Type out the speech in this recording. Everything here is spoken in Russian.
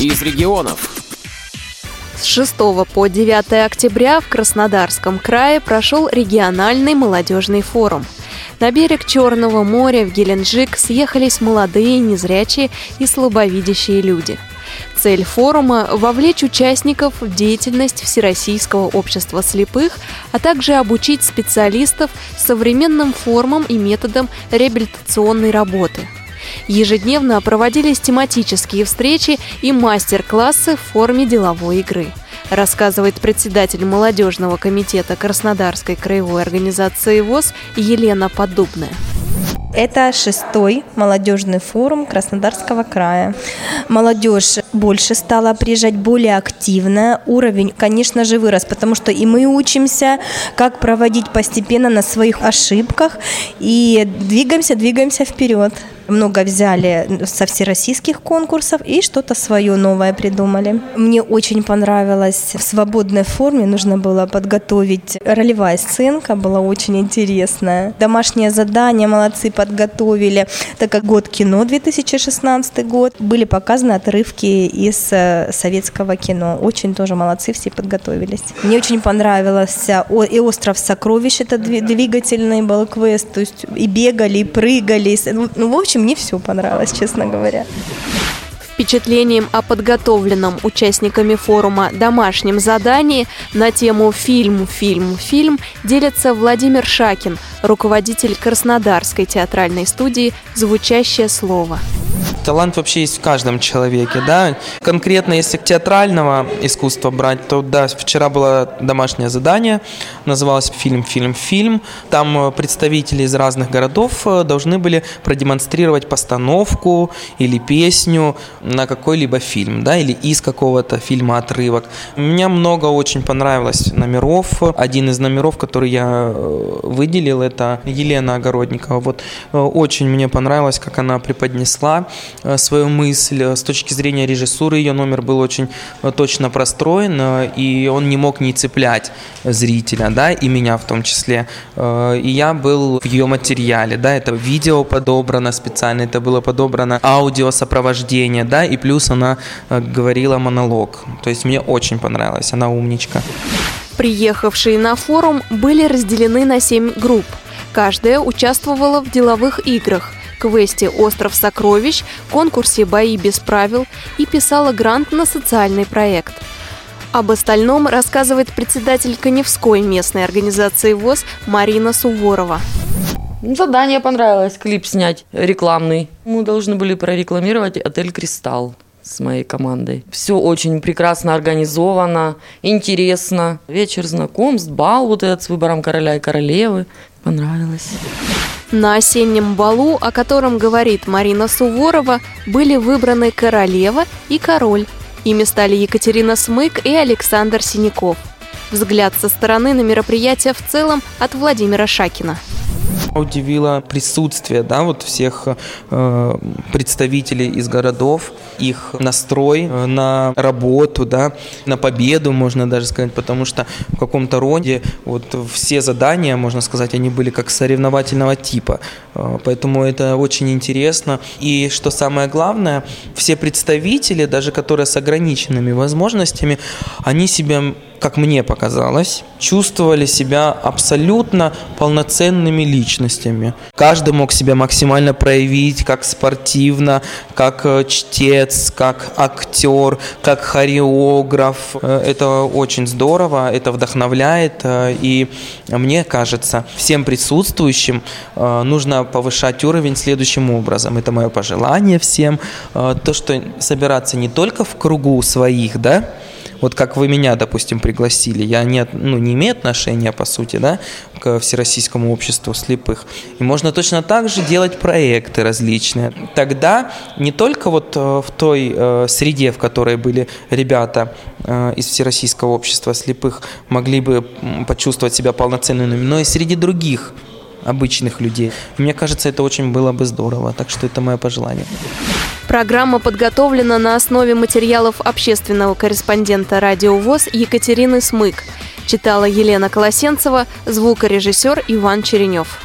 из регионов. С 6 по 9 октября в Краснодарском крае прошел региональный молодежный форум. На берег Черного моря в Геленджик съехались молодые, незрячие и слабовидящие люди. Цель форума – вовлечь участников в деятельность Всероссийского общества слепых, а также обучить специалистов современным формам и методам реабилитационной работы – Ежедневно проводились тематические встречи и мастер-классы в форме деловой игры рассказывает председатель молодежного комитета Краснодарской краевой организации ВОЗ Елена Поддубная. Это шестой молодежный форум Краснодарского края. Молодежь больше стала приезжать, более активная. Уровень, конечно же, вырос, потому что и мы учимся, как проводить постепенно на своих ошибках и двигаемся, двигаемся вперед много взяли со всероссийских конкурсов и что-то свое новое придумали. Мне очень понравилось в свободной форме, нужно было подготовить ролевая сценка, была очень интересная. Домашнее задание молодцы подготовили, так как год кино 2016 год, были показаны отрывки из э, советского кино. Очень тоже молодцы, все подготовились. Мне очень понравилось и «Остров сокровищ», это двигательный был квест, то есть и бегали, и прыгали. Ну, ну в общем, мне все понравилось, честно говоря. Впечатлением о подготовленном участниками форума домашнем задании на тему «Фильм, фильм, фильм» делится Владимир Шакин, руководитель Краснодарской театральной студии «Звучащее слово». Талант вообще есть в каждом человеке, да. Конкретно, если театрального искусства брать, то да, вчера было домашнее задание, называлось «Фильм, фильм, фильм». Там э, представители из разных городов э, должны были продемонстрировать постановку или песню на какой-либо фильм, да, или из какого-то фильма отрывок. Мне много очень понравилось номеров. Один из номеров, который я э, выделил, это Елена Огородникова. Вот очень мне понравилось, как она преподнесла свою мысль. С точки зрения режиссуры ее номер был очень э, точно простроен, э, и он не мог не цеплять зрителя, да, и меня в том числе. И я был в ее материале, да, это видео подобрано специально, это было подобрано аудио сопровождение, да, и плюс она говорила монолог. То есть мне очень понравилось, она умничка. Приехавшие на форум были разделены на семь групп. Каждая участвовала в деловых играх квесте «Остров сокровищ», конкурсе «Бои без правил» и писала грант на социальный проект. Об остальном рассказывает председатель Коневской местной организации ВОЗ Марина Суворова. Задание понравилось, клип снять рекламный. Мы должны были прорекламировать отель «Кристалл» с моей командой. Все очень прекрасно организовано, интересно. Вечер знакомств, бал вот этот с выбором короля и королевы. Понравилось. На осеннем балу, о котором говорит Марина Суворова, были выбраны королева и король. Ими стали Екатерина Смык и Александр Синяков. Взгляд со стороны на мероприятие в целом от Владимира Шакина. Удивило присутствие да, вот всех э, представителей из городов, их настрой э, на работу, да, на победу, можно даже сказать, потому что в каком-то роде вот все задания, можно сказать, они были как соревновательного типа. Э, поэтому это очень интересно. И что самое главное, все представители, даже которые с ограниченными возможностями, они себя как мне показалось, чувствовали себя абсолютно полноценными личностями. Каждый мог себя максимально проявить как спортивно, как э, чтец, как актер, как хореограф. Э, это очень здорово, это вдохновляет. Э, и мне кажется, всем присутствующим нужно повышать уровень следующим образом. Это мое пожелание всем. То, что собираться не только в кругу своих, да, вот как вы меня, допустим, пригласили, я не, ну, не имею отношения, по сути, да, к Всероссийскому обществу слепых. И можно точно так же делать проекты различные. Тогда не только вот э, в той э, среде, в которой были ребята э, из Всероссийского общества слепых, могли бы почувствовать себя полноценными, но и среди других обычных людей. Мне кажется, это очень было бы здорово, так что это мое пожелание. Программа подготовлена на основе материалов общественного корреспондента «Радио ВОЗ» Екатерины Смык. Читала Елена Колосенцева, звукорежиссер Иван Черенев.